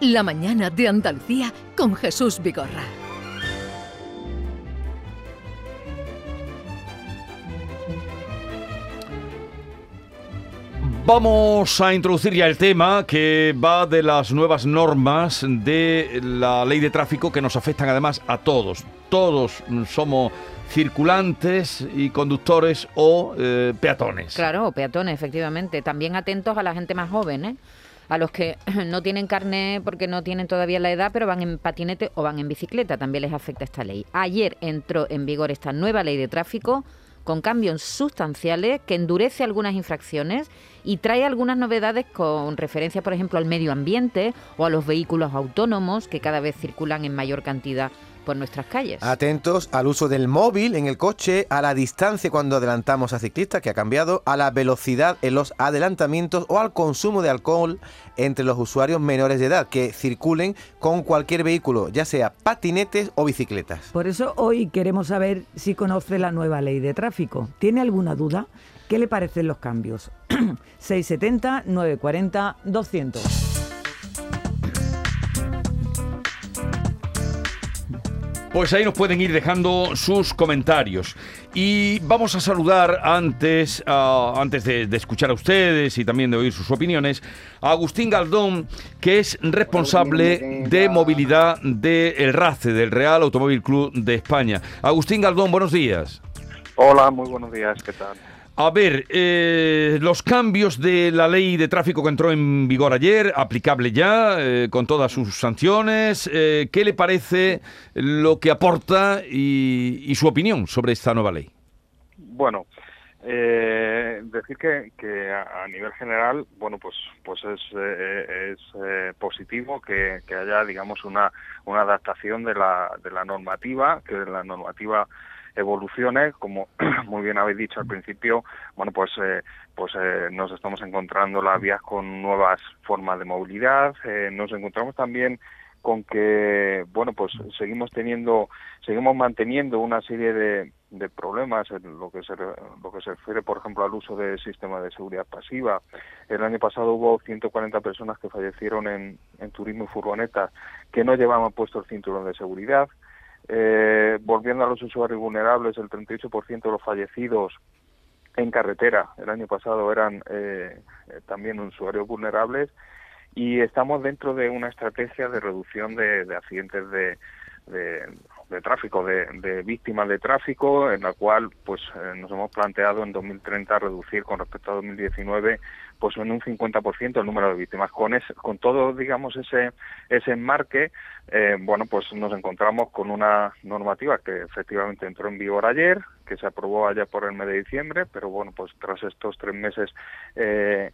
La mañana de Andalucía con Jesús Vigorra. Vamos a introducir ya el tema que va de las nuevas normas de la ley de tráfico que nos afectan además a todos. Todos somos circulantes y conductores o eh, peatones. Claro, peatones, efectivamente. También atentos a la gente más joven, ¿eh? A los que no tienen carne porque no tienen todavía la edad, pero van en patinete o van en bicicleta. También les afecta esta ley. Ayer entró en vigor esta nueva ley de tráfico con cambios sustanciales que endurece algunas infracciones y trae algunas novedades con referencia, por ejemplo, al medio ambiente o a los vehículos autónomos que cada vez circulan en mayor cantidad por nuestras calles. Atentos al uso del móvil en el coche, a la distancia cuando adelantamos a ciclistas, que ha cambiado, a la velocidad en los adelantamientos o al consumo de alcohol entre los usuarios menores de edad que circulen con cualquier vehículo, ya sea patinetes o bicicletas. Por eso hoy queremos saber si conoce la nueva ley de tráfico. ¿Tiene alguna duda? ¿Qué le parecen los cambios? 670 940 200. Pues ahí nos pueden ir dejando sus comentarios. Y vamos a saludar antes, antes de, escuchar a ustedes y también de oír sus opiniones, a Agustín Galdón, que es responsable de movilidad del RACE, del Real Automóvil Club de España. Agustín Galdón, buenos días. Hola, muy buenos días, ¿qué tal? A ver, eh, los cambios de la ley de tráfico que entró en vigor ayer, aplicable ya, eh, con todas sus sanciones, eh, ¿qué le parece lo que aporta y, su opinión sobre esta nueva ley? Bueno, decir que, a, nivel general, bueno, pues, pues es, es positivo que, que, haya, digamos, una, una adaptación de la, de la normativa, que la normativa evoluciones, como muy bien habéis dicho al principio, bueno, pues eh, pues eh, nos estamos encontrando las vías con nuevas formas de movilidad, eh, nos encontramos también con que bueno pues seguimos teniendo seguimos manteniendo una serie de, de problemas en lo que se lo que se refiere por ejemplo al uso del sistema de seguridad pasiva. El año pasado hubo 140 personas que fallecieron en, en turismo y furgonetas que no llevaban puesto el cinturón de seguridad eh, volviendo a los usuarios vulnerables, el 38% de los fallecidos en carretera el año pasado eran eh, eh, también usuarios vulnerables y estamos dentro de una estrategia de reducción de, accidentes de, de, tráfico, de, víctimas de tráfico, en la cual pues eh, nos hemos planteado en 2030 reducir con respecto a 2019 pues en un 50% el número de víctimas. Con, con todo, digamos, ese, ese enmarque, eh, bueno, pues nos encontramos con una normativa que efectivamente entró en vigor ayer, que se aprobó allá por el mes de diciembre, pero bueno, pues tras estos tres meses eh,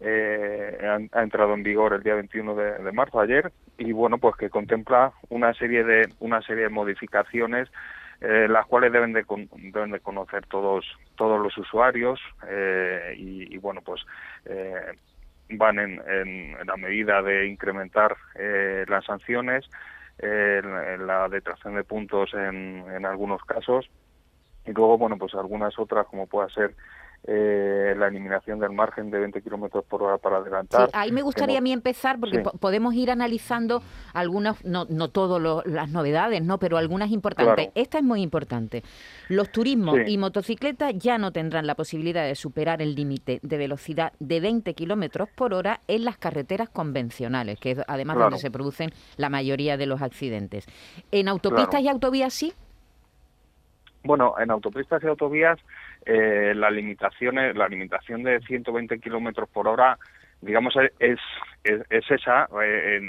eh, ha, entrado en vigor el día 21 de, marzo ayer y bueno, pues que contempla una serie de una serie de modificaciones eh, las cuales deben de, deben de conocer todos todos los usuarios eh, y, bueno pues eh, van en, en, la medida de incrementar las sanciones en, la detracción de puntos en, en algunos casos y luego bueno pues algunas otras como pueda ser eh, la eliminación del margen de 20 kilómetros por hora para adelantar. Sí, ahí me gustaría a mí empezar porque podemos ir analizando algunas, no, no todas las novedades, no, pero algunas importantes. Esta es muy importante. Los turismos y motocicletas ya no tendrán la posibilidad de superar el límite de velocidad de 20 kilómetros por hora en las carreteras convencionales, que es además donde se producen la mayoría de los accidentes. ¿En autopistas y autovías sí? Bueno, en autopistas y autovías eh, la limitación la limitación de 120 kilómetros por hora digamos es es, esa eh,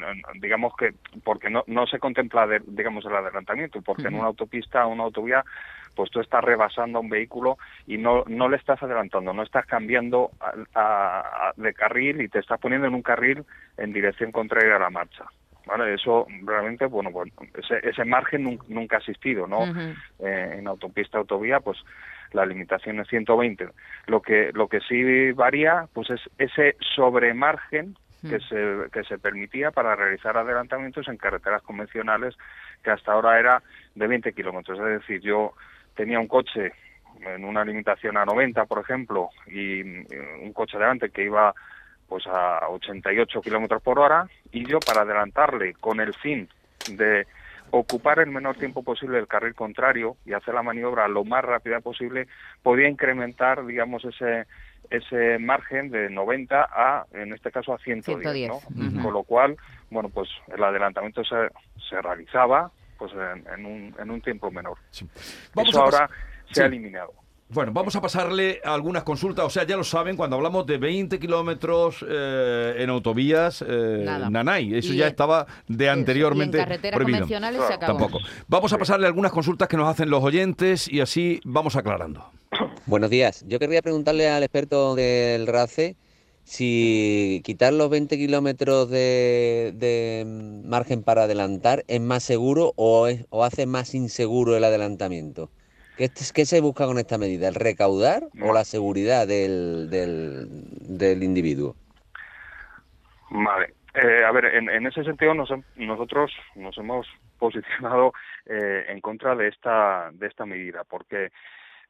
digamos que porque no no se contempla digamos el adelantamiento porque en una autopista o una autovía pues tú estás rebasando a un vehículo y no no le estás adelantando no estás cambiando de carril y te estás poniendo en un carril en dirección contraria a la marcha ¿vale? Eso realmente, bueno, pues ese, ese margen nunca ha existido, ¿no? Eh, en autopista, autovía, pues la limitación es 120. Lo que, lo que sí varía, pues es ese sobremargen que se, que se permitía para realizar adelantamientos en carreteras convencionales que hasta ahora era de 20 kilómetros. Es decir, yo tenía un coche en una limitación a 90, por ejemplo, y un coche delante que iba pues a 88 kilómetros por hora y yo para adelantarle con el fin de ocupar el menor tiempo posible el carril contrario y hacer la maniobra lo más rápida posible, podía incrementar, digamos, ese ese margen de 90 a, en este caso, a 110, ¿no? Con lo cual, bueno, pues el adelantamiento se, se realizaba pues en, un, en un tiempo menor. Eso ahora se ha eliminado. Bueno, vamos a pasarle algunas consultas. O sea, ya lo saben, cuando hablamos de 20 kilómetros eh, en autovías, eh, Nanay, eso ya estaba de anteriormente. Y en carreteras convencionales se acabó. Tampoco. Vamos a pasarle algunas consultas que nos hacen los oyentes y así vamos aclarando. Buenos días. Yo querría preguntarle al experto del RACE si quitar los 20 kilómetros de, margen para adelantar es más seguro o, o hace más inseguro el adelantamiento. ¿Qué, se busca con esta medida? ¿El recaudar o la seguridad del, del, individuo? Vale. Eh, a ver, en, ese sentido nosotros nos hemos posicionado eh, en contra de esta, de esta medida, porque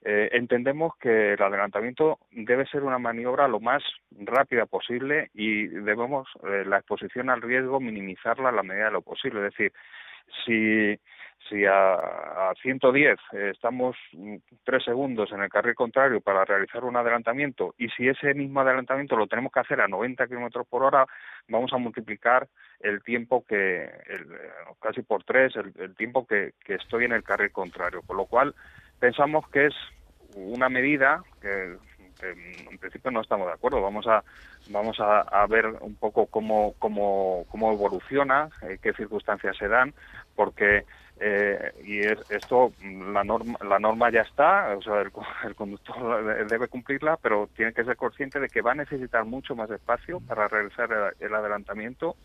eh, entendemos que el adelantamiento debe ser una maniobra lo más rápida posible y debemos la exposición al riesgo minimizarla a la medida de lo posible. Es decir, si si a, a 110 eh, estamos mm, tres segundos en el carril contrario para realizar un adelantamiento y si ese mismo adelantamiento lo tenemos que hacer a 90 kilómetros por hora, vamos a multiplicar el tiempo que, el, casi por tres, el, tiempo que, que estoy en el carril contrario. Con lo cual, pensamos que es una medida que en principio no estamos de acuerdo. Vamos a vamos a, ver un poco cómo cómo, cómo evoluciona, eh, qué circunstancias se dan, porque eh, y esto la norma la norma ya está o sea el, conductor debe cumplirla pero tiene que ser consciente de que va a necesitar mucho más espacio para realizar el, adelantamiento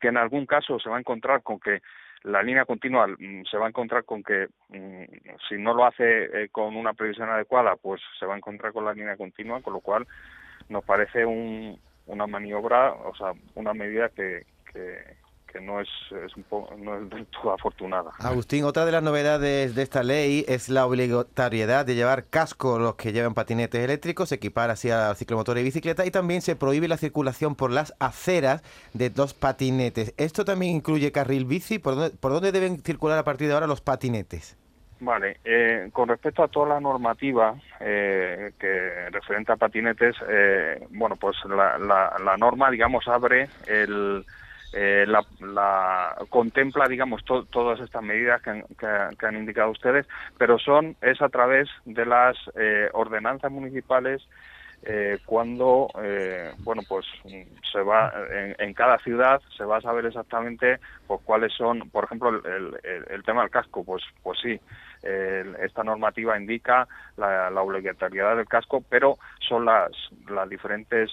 que en algún caso se va a encontrar con que la línea continua mm, se va a encontrar con que mm, si no lo hace eh, con una previsión adecuada pues se va a encontrar con la línea continua con lo cual nos parece un, una maniobra o sea una medida que, que no es, es un no es del todo afortunada. Agustín, otra de las novedades de esta ley es la obligatoriedad de llevar casco los que llevan patinetes eléctricos, equipar así a ciclomotor y bicicleta y también se prohíbe la circulación por las aceras de los patinetes. ¿Esto también incluye carril bici? ¿Por dónde, por dónde deben circular a partir de ahora los patinetes? Vale, eh, con respecto a toda la normativa eh, que referente a patinetes, eh, bueno, pues la, la, la norma, digamos, abre el, eh, la, contempla, digamos, todas estas medidas que han, indicado ustedes, pero son es a través de las eh, ordenanzas municipales eh, cuando, bueno, pues se va en, cada ciudad se va a saber exactamente pues cuáles son, por ejemplo, el, tema del casco, pues, pues sí. esta normativa indica la, obligatoriedad del casco, pero son las, las diferentes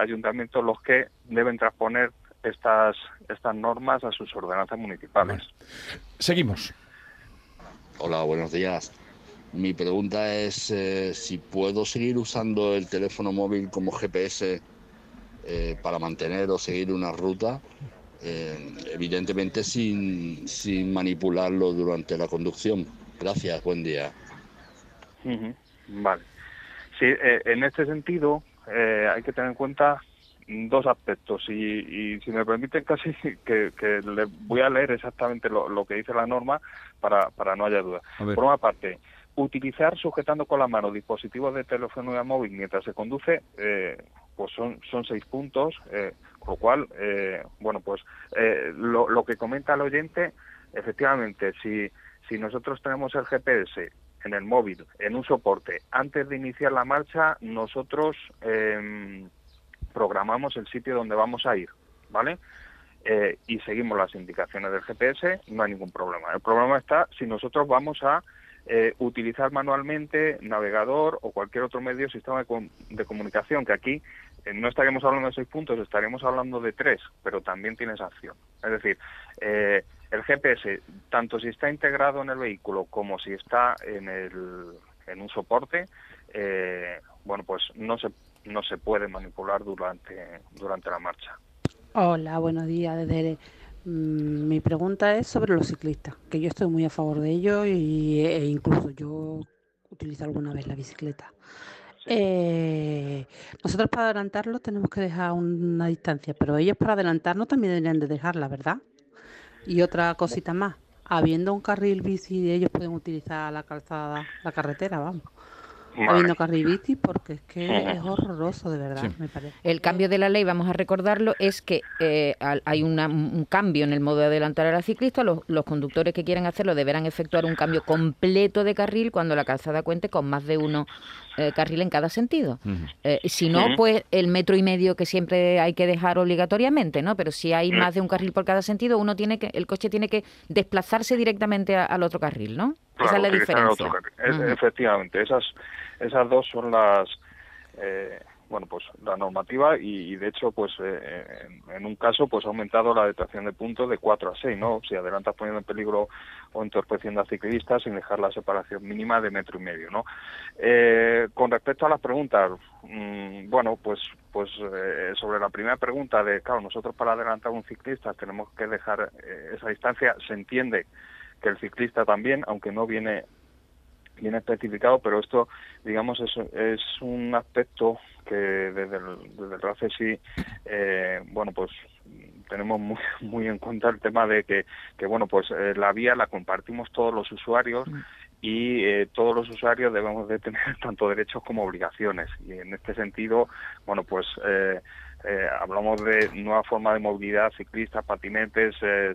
ayuntamientos los que deben transponer estas, estas normas a sus ordenanzas municipales. Seguimos. Hola, buenos días. Mi pregunta es eh, si puedo seguir usando el teléfono móvil como GPS eh, para mantener o seguir una ruta, eh, evidentemente sin, sin manipularlo durante la conducción. Gracias, buen día. Vale. Sí, en este sentido hay que tener en cuenta dos aspectos y, si me permiten casi que, le voy a leer exactamente lo, que dice la norma para, para no haya duda. Por una parte, utilizar sujetando con la mano dispositivos de telefonía móvil mientras se conduce, eh, pues son, son seis puntos, eh, con lo cual, eh, bueno, pues eh, lo, lo que comenta el oyente, efectivamente, si, si nosotros tenemos el GPS en el móvil, en un soporte, antes de iniciar la marcha, nosotros... Eh, programamos el sitio donde vamos a ir, ¿vale? Eh, y seguimos las indicaciones del GPS, no hay ningún problema. El problema está si nosotros vamos a eh, utilizar manualmente navegador o cualquier otro medio sistema de, comunicación, que aquí eh, no estaríamos hablando de seis puntos, estaríamos hablando de tres, pero también tiene acción. Es decir, el GPS, tanto si está integrado en el vehículo como si está en, el, en un soporte, bueno, pues no se no se puede manipular durante, durante la marcha. Hola, buenos días. Desde, mm, mi pregunta es sobre los ciclistas, que yo estoy muy a favor de ello y, e incluso yo utilizo alguna vez la bicicleta. Eh, nosotros para adelantarlos tenemos que dejar una distancia, pero ellos para adelantarnos también deberían de dejarla, ¿verdad? Y otra cosita más, habiendo un carril bici, ellos pueden utilizar la calzada, la carretera, vamos. Habiendo carril bici, porque es que es horroroso, de verdad, me parece. El cambio de la ley, vamos a recordarlo, es que eh, hay una- un cambio en el modo de adelantar a la ciclista. Los, los conductores que quieran hacerlo deberán efectuar un cambio completo de carril cuando la calzada cuente con más de uno eh, carril en cada sentido. Eh, si no, pues el metro y medio que siempre hay que dejar obligatoriamente, ¿no? Pero si hay más de un carril por cada sentido, uno tiene que, el coche tiene que desplazarse directamente a- al otro carril, ¿no? Esa es la diferencia. otro Ujú. Efectivamente, esas, esas dos son las, eh, bueno, pues la normativa y, y, de hecho, pues eh, en, en un caso, pues ha aumentado la detención de puntos de 4 a 6, ¿no? Si adelantas poniendo en peligro o entorpeciendo a ciclistas sin dejar la separación mínima de metro y medio, ¿no? Eh, con respecto a las preguntas, mm, bueno, pues pues eh, sobre la primera pregunta de, claro, nosotros para adelantar a un ciclista tenemos que dejar eh, esa distancia, se entiende que el ciclista también, aunque no viene bien especificado, pero esto, digamos, es, es un aspecto que desde el, desde el RACE sí, eh, bueno, pues tenemos muy, muy en cuenta el tema de que, que bueno, pues eh, la vía la compartimos todos los usuarios y eh, todos los usuarios debemos de tener tanto derechos como obligaciones. Y en este sentido, bueno, pues eh, eh, hablamos de nueva forma de movilidad, ciclistas, patinetes, eh,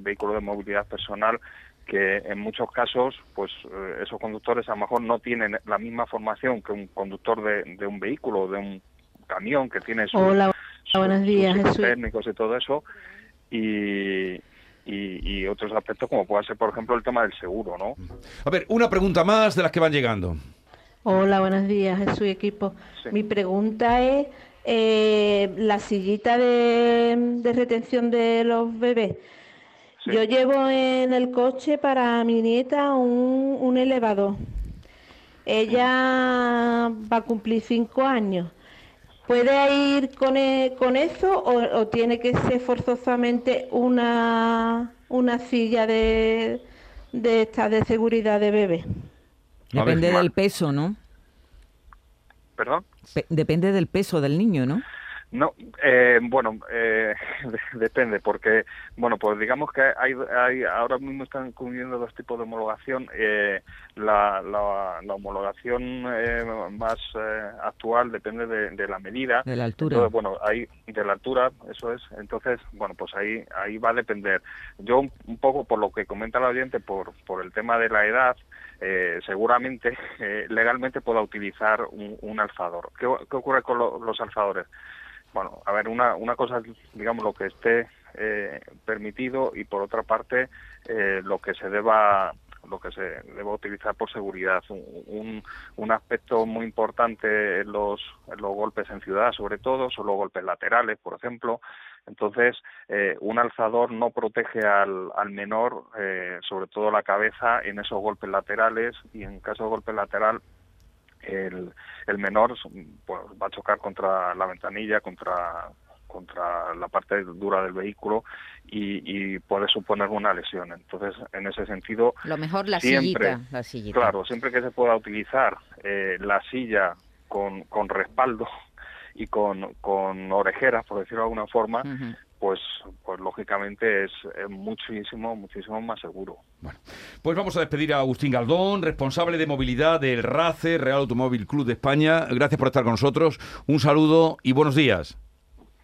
vehículos de movilidad personal, que en muchos casos, pues eh, esos conductores a lo mejor no tienen la misma formación que un conductor de, de un vehículo, de un camión que tiene sus, Hola, sus- buenos días, sus Jesús. técnicos y todo eso, y, y, y otros aspectos como puede ser, por ejemplo, el tema del seguro, ¿no? A ver, una pregunta más de las que van llegando. Hola, buenos días, Jesús y equipo. Mi pregunta es, eh, la sillita de, de retención de los bebés. Yo llevo en el coche para mi nieta un, un elevador. Ella va a cumplir cinco años. ¿Puede ir con, e- con eso o, o tiene que ser forzosamente una, una silla de, de esta de seguridad de bebé? Depende del peso, ¿no? ¿Perdón? Pe- depende del peso del niño, ¿no? No, eh, bueno, eh, de- depende, porque, bueno, pues digamos que hay, hay ahora mismo están cubriendo dos tipos de homologación. Eh, la, la, la homologación eh, más eh, actual depende de, de la medida. De la altura. Entonces, bueno, ahí, de la altura, eso es. Entonces, bueno, pues ahí, ahí va a depender. Yo, un, un poco por lo que comenta el oyente, por, por el tema de la edad, eh, seguramente eh, legalmente pueda utilizar un, un alzador. ¿Qué, ocurre con lo- los alzadores? Bueno, a ver, una, una cosa digamos, lo que esté eh, permitido y por otra parte eh, lo que se deba lo que se deba utilizar por seguridad. Un, un, un aspecto muy importante en los, en los golpes en ciudad, sobre todo, son los golpes laterales, por ejemplo. Entonces, eh, un alzador no protege al, al menor, eh, sobre todo la cabeza, en esos golpes laterales y en caso de golpe lateral el, el menor pues, va a chocar contra la ventanilla, contra contra la parte dura del vehículo y, y puede suponer una lesión. Entonces, en ese sentido, Lo mejor la siempre, sillita, la sillita. claro, siempre que se pueda utilizar eh, la silla con, con respaldo y con, con orejeras, por decirlo de alguna forma, pues, pues lógicamente es, es muchísimo, muchísimo más seguro. Pues vamos a despedir a Agustín Galdón, responsable de movilidad del RACE, Real Automóvil Club de España. Gracias por estar con nosotros. Un saludo y buenos días.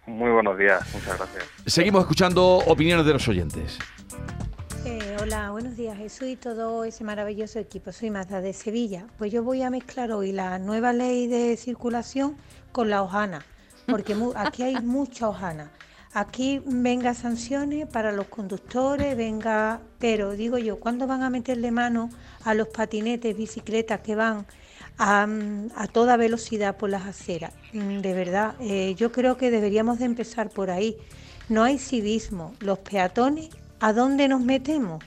Muy buenos días, muchas gracias. Seguimos escuchando opiniones de los oyentes. Eh, hola, buenos días Jesús y todo ese maravilloso equipo. Soy Mazda de Sevilla. Pues yo voy a mezclar hoy la nueva ley de circulación con la hojana, porque mu- aquí hay mucha hojana. Aquí venga sanciones para los conductores, venga, pero digo yo, ¿cuándo van a meterle mano a los patinetes, bicicletas que van a, a toda velocidad por las aceras? Mm, De verdad, eh, yo creo que deberíamos de empezar por ahí. No hay civismo. Los peatones, ¿a dónde nos metemos?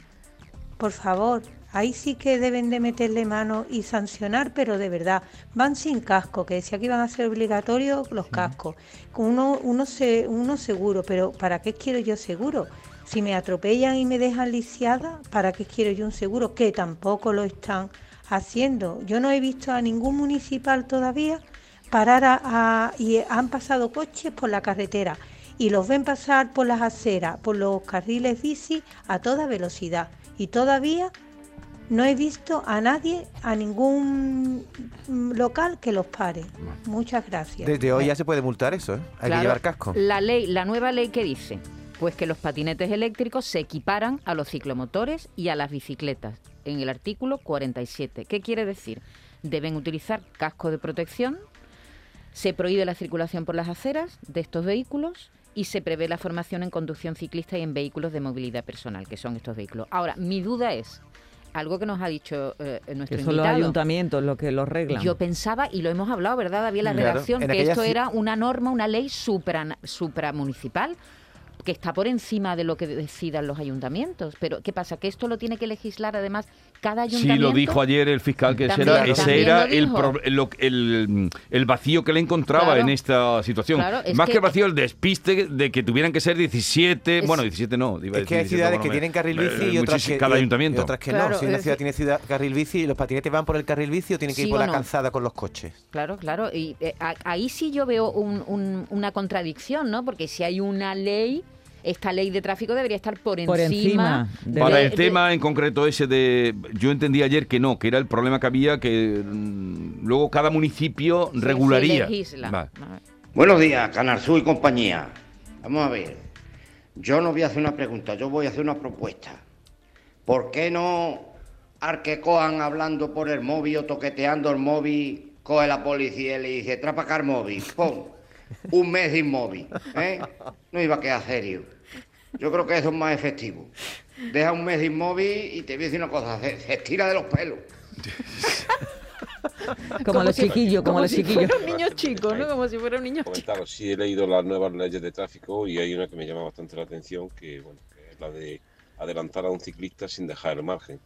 Por favor, ahí sí que deben de meterle mano y sancionar, pero de verdad, van sin casco, que decía que iban a ser obligatorios los cascos. Uno, uno, se, uno seguro, pero ¿para qué quiero yo seguro? Si me atropellan y me dejan lisiada, ¿para qué quiero yo un seguro? Que tampoco lo están haciendo. Yo no he visto a ningún municipal todavía parar a, a- y han pasado coches por la carretera y los ven pasar por las aceras, por los carriles bici a toda velocidad. Y todavía no he visto a nadie, a ningún local que los pare. Muchas gracias. Desde hoy ya se puede multar eso, ¿eh? Hay Claro, que llevar casco. La ley, la nueva ley que dice, pues que los patinetes eléctricos se equiparan a los ciclomotores y a las bicicletas, en el artículo 47. ¿Qué quiere decir? Deben utilizar casco de protección, se prohíbe la circulación por las aceras de estos vehículos y se prevé la formación en conducción ciclista y en vehículos de movilidad personal, que son estos vehículos. Ahora, mi duda es, algo que nos ha dicho eh, nuestro Que son los ayuntamientos los que los reglan. Yo pensaba, y lo hemos hablado, ¿verdad, David? La Claro, redacción, en que esto era una norma, una ley supra, supramunicipal que está por encima de lo que decidan los ayuntamientos. Pero, ¿qué pasa? Que esto lo tiene que legislar, además, cada ayuntamiento. Sí, lo dijo ayer el fiscal, que También- era, ese era lo el, pro- lo- el, el vacío que le encontraba Claro. en esta situación. Claro, es Más que, que- el vacío, el despiste de que tuvieran que ser 17, Es- bueno, 17 no. iba a Es que hay 17, ciudades bueno, que me- tienen carril eh, bici y otras que, Cada y- ayuntamiento. y otras que Claro, no. Si una ciudad tiene ciudad, carril bici, los patinetes van por el carril bici o tienen que Sí ir por la no. calzada con los coches. Claro, claro. Y eh, a- ahí sí yo veo un- un- una contradicción, ¿no? Porque si hay una ley, esta ley de tráfico debería estar por encima. Por encima de- Para de- el tema en concreto ese de... Yo entendí ayer que no, que era el problema que había, que mm, luego cada municipio se regularía. Vale. Buenos días, Canarzú y compañía. Vamos a ver. Yo no voy a hacer una pregunta, yo voy a hacer una propuesta. ¿Por qué no al que cojan hablando por el móvil o toqueteando el móvil, coge la policía y le dice, trapacar móvil, pon, un mes de inmóvil, ¿eh? No iba a quedar serio. Yo creo que eso es más efectivo. Deja un mes de inmóvil y te voy a decir una cosa, se, se estira de los pelos. Como, los si- chiquillos, como, los si chiquillos. fuera un niño chico, ¿no? Como si fuera un niño chico. Comentaros, sí he leído las nuevas leyes de tráfico y hay una que me llama bastante la atención, que, bueno, que es la de adelantar a un ciclista sin dejar el margen.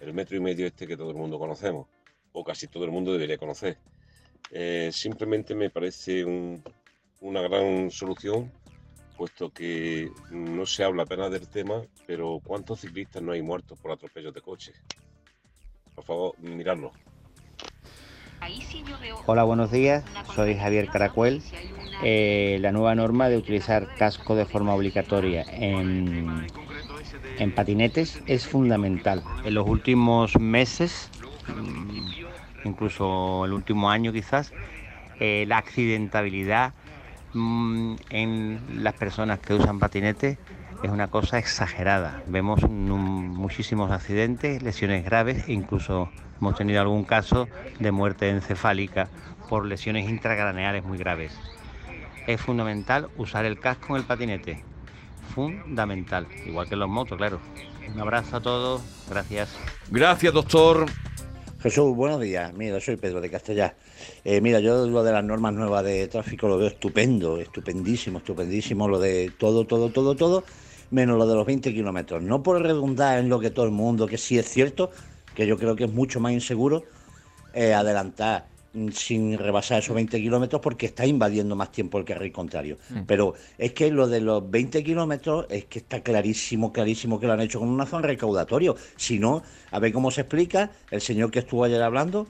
El metro y medio este que todo el mundo conocemos, o casi todo el mundo debería conocer. Eh, simplemente me parece un- una gran solución, puesto que no se habla apenas del tema, pero ¿cuántos ciclistas no hay muertos por atropellos de coches? Por favor, miradlo. Hola, buenos días. Soy Javier Caracuel. Eh, la nueva norma de utilizar casco de forma obligatoria en, en patinetes es fundamental. En los últimos meses, mm, incluso el último año quizás, eh, la accidentabilidad en las personas que usan patinetes es una cosa exagerada. Vemos muchísimos accidentes, lesiones graves incluso hemos tenido algún caso de muerte encefálica por lesiones intracraneales muy graves. Es fundamental usar el casco en el patinete. Fundamental. Igual que en los motos, claro. Un abrazo a todos. Gracias. Gracias, doctor. Jesús, buenos días. Mira, soy Pedro de Castellar. Eh, mira, yo lo de las normas nuevas de tráfico lo veo estupendo, estupendísimo, estupendísimo, lo de todo, todo, todo, todo, menos lo de los 20 kilómetros. No por redundar en lo que todo el mundo, que sí es cierto, que yo creo que es mucho más inseguro eh, adelantar sin rebasar esos 20 kilómetros porque está invadiendo más tiempo el carril contrario. Mm. Pero es que lo de los 20 kilómetros es que está clarísimo, clarísimo que lo han hecho con una zona recaudatorio. Si no, a ver cómo se explica, el señor que estuvo ayer hablando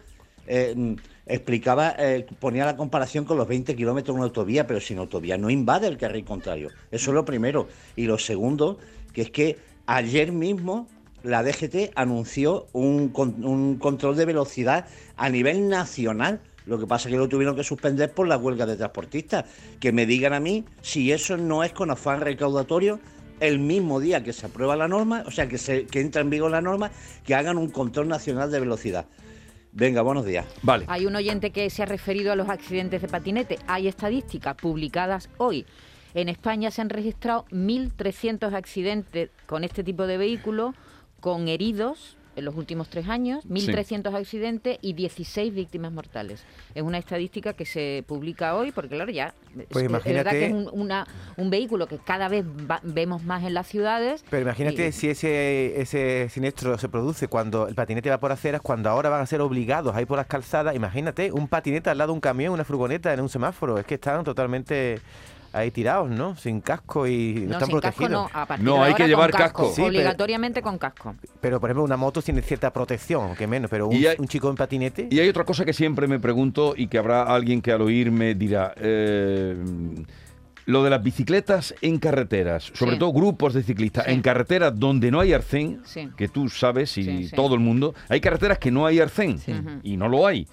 eh, mm, explicaba, eh, ponía la comparación con los 20 kilómetros de una autovía, pero sin autovía no invade el carril contrario. Eso es lo primero. Y lo segundo, que es que ayer mismo la DGT anunció un, un control de velocidad a nivel nacional. Lo que pasa es que lo tuvieron que suspender por la huelga de transportistas. Que me digan a mí si eso no es con afán recaudatorio el mismo día que se aprueba la norma, o sea, que, se, que entra en vigor la norma, que hagan un control nacional de velocidad. Venga, buenos días. Vale. Hay un oyente que se ha referido a los accidentes de patinete. Hay estadísticas publicadas hoy. En España se han registrado 1.300 accidentes con este tipo de vehículo, con heridos en los últimos tres años, 1.300 accidentes y 16 víctimas mortales. Es una estadística que se publica hoy porque, claro, ya Pues es, es verdad que es imagínate- un, una- un vehículo que cada vez va- vemos más en las ciudades. Pero imagínate y- si ese, ese siniestro se produce cuando el patinete va por aceras, cuando ahora van a ser obligados a ir por las calzadas. Imagínate un patinete al lado de un camión, una furgoneta en un semáforo. Es que están totalmente ahí tirados, ¿no? Sin casco y no, están sin casco protegidos. no, a partir No, de hay ahora que con llevar casco, casco. Sí, pero- obligatoriamente con casco. Pero, por ejemplo, una moto tiene cierta protección, que menos, pero un, Y hay- un chico en patinete... Y hay otra cosa que siempre me pregunto y que habrá alguien que al oírme dirá, eh, lo de las bicicletas en carreteras, sobre Sí. todo grupos de ciclistas, Sí. en carreteras donde no hay arcén, Sí. que tú sabes y Sí, sí. todo el mundo, hay carreteras que no hay arcén y no lo hay.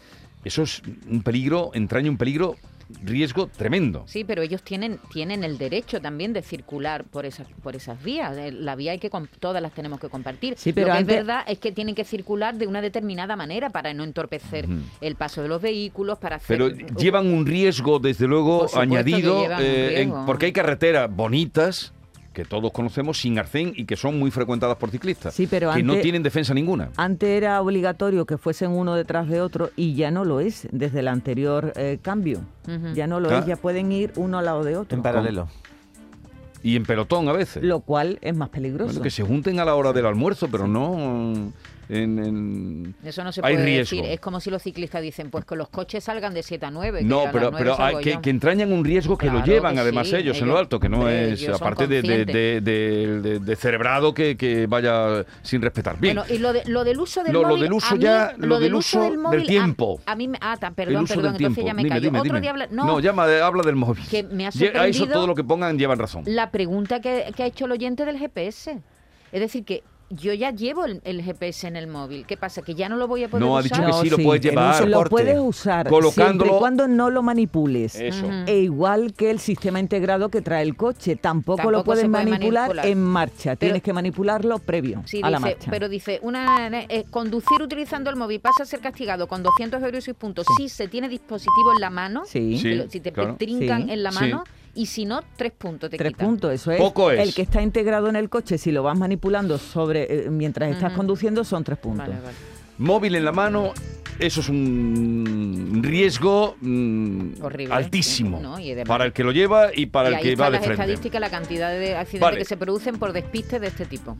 Eso es un peligro, entraña un peligro, riesgo tremendo. Sí, pero ellos tienen tienen el derecho también de circular por esas por esas vías. Eh, La vía hay que todas las tenemos que compartir. Sí, pero Lo que antes- es verdad es que tienen que circular de una determinada manera para no entorpecer el paso de los vehículos, para hacer Pero llevan un riesgo, desde luego, añadido, eh, en- porque hay carreteras bonitas que todos conocemos sin arcén y que son muy frecuentadas por ciclistas, Sí, pero que no tienen defensa ninguna. Antes era obligatorio que fuesen uno detrás de otro y ya no lo es desde el anterior eh, cambio. Ya no lo Ah. es, ya pueden ir uno al lado de otro. En paralelo. Y en pelotón a veces. Lo cual es más peligroso. Bueno, que se junten a la hora del almuerzo, pero no en... en- Eso no se hay puede riesgo. decir. Es como si los ciclistas dicen, pues que los coches salgan de 7 a 9. que a No, pero, 9 pero hay que, entrañan un riesgo que lo llevan que además sí, ellos, en lo alto, que no es, aparte de, de, cerebrado que, que vaya sin respetar. Bien, Bueno, y lo, de- lo del uso del Lo- lo móvil. del uso a mí- ya, lo del uso del móvil, a- tiempo. A, mí me. Ah, ta- el perdón, perdón, entonces ya me Dime, callo. dime, Otro dime. día habla. No, No, llama, habla del móvil. Que me ha A eso todo lo que pongan llevan razón. la pregunta que, que ha hecho el oyente del GPS. Es decir, que yo ya llevo el, el GPS en el móvil. ¿Qué pasa? ¿Que ya no lo voy a poder No, ha usar? dicho que sí lo puedes llevar. Lo puedes usar Colocándolo- siempre y cuando no lo manipules. Eso. E igual que el sistema integrado que trae el coche. Tampoco, Tampoco lo puedes puede manipular, manipular. en marcha. Pero- Tienes que manipularlo previo Sí, a la dice, marcha. pero dice, una eh, conducir utilizando el móvil pasa a ser castigado con 200 euros y 6 puntos si se tiene dispositivo en la mano, Sí. Sí, que lo- si te claro. trincan Sí. en la Sí. mano, y si no, 3 puntos te Tres quitan. puntos, eso es. Poco es. El que está integrado en el coche, si lo vas manipulando sobre eh, mientras estás Ujú. conduciendo, son tres puntos. Vale, vale. Móvil en la mano, eso es un riesgo mm, Horrible, altísimo ¿no? Y para el que lo lleva y para y el que va de frente. estadísticas, la cantidad de accidentes Vale. que se producen por despistes de este tipo.